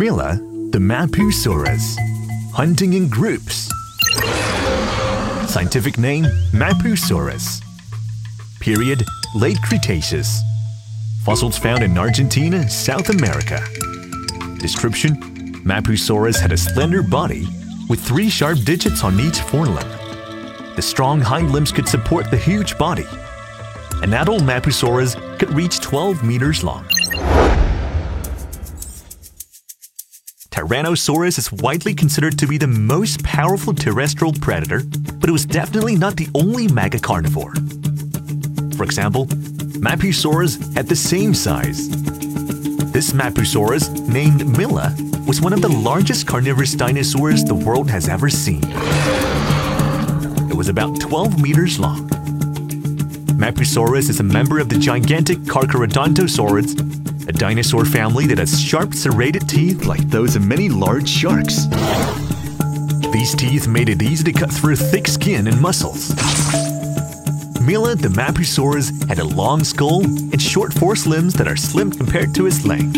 Mila, the Mapusaurus, hunting in groups. Scientific name Mapusaurus. Period Late Cretaceous. Fossils found in Argentina, South America. Description Mapusaurus had a slender body with three sharp digits on each forelimb. The strong hind limbs could support the huge body. An adult Mapusaurus could reach 12 meters long. Tyrannosaurus is widely considered to be the most powerful terrestrial predator, but it was definitely not the only mega carnivore. For example, Mapusaurus had the same size. This Mapusaurus, named Mila, was one of the largest carnivorous dinosaurs the world has ever seen. It was about 12 meters long. Mapusaurus is a member of the gigantic Carcharodontosaurids, a dinosaur family that has sharp serrated teeth like those of many large sharks. These teeth made it easy to cut through thick skin and muscles. Mila the Mapusaurus had a long skull and short forelimbs that are slim compared to its length.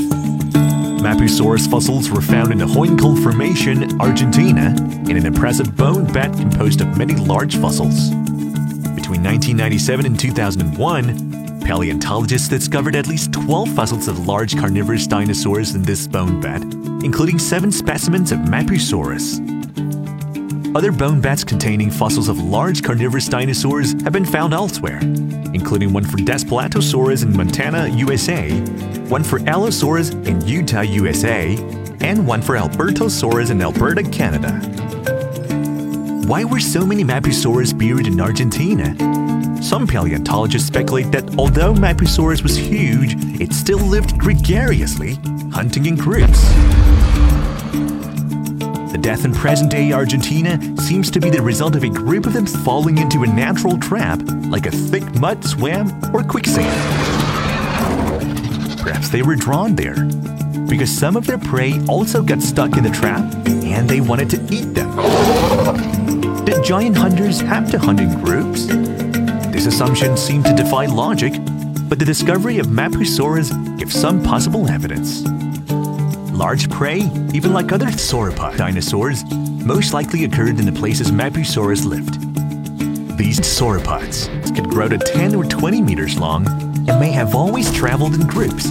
Mapusaurus fossils were found in the Huincul Formation, Argentina, in an impressive bone bed composed of many large fossils. Between 1997 and 2001, paleontologists discovered at least 12 fossils of large carnivorous dinosaurs in this bone bed, including seven specimens of Mapusaurus. Other bone beds containing fossils of large carnivorous dinosaurs have been found elsewhere, including one for Daspletosaurus in Montana, USA, one for Allosaurus in Utah, USA, and one for Albertosaurus in Alberta, Canada. Why were so many Mapusaurus buried in Argentina? Some paleontologists speculate that although Mapusaurus was huge, it still lived gregariously, hunting in groups. The death in present day Argentina seems to be the result of a group of them falling into a natural trap, like a thick mud swam or quicksand. Perhaps they were drawn there, because some of their prey also got stuck in the trap and they wanted to eat them. Did giant hunters have to hunt in groups? This assumption seemed to defy logic, but the discovery of Mapusaurus gives some possible evidence. Large prey, even like other sauropod dinosaurs, most likely occurred in the places Mapusaurus lived. These sauropods could grow to 10 or 20 meters long and may have always traveled in groups.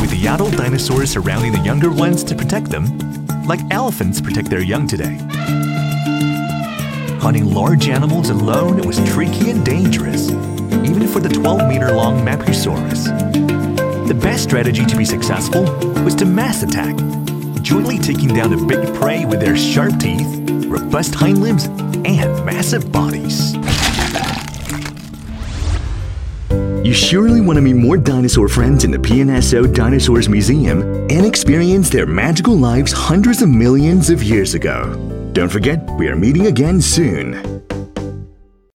With the adult dinosaurs surrounding the younger ones to protect them, like elephants protect their young today. Hunting large animals alone was tricky and dangerous, even for the 12 meter long Mapusaurus. The best strategy to be successful was to mass attack, jointly taking down the big prey with their sharp teeth, robust hind limbs, and massive bodies. You surely want to meet more dinosaur friends in the PNSO Dinosaurs Museum and experience their magical lives hundreds of millions of years ago. Don't forget, we are meeting again soon.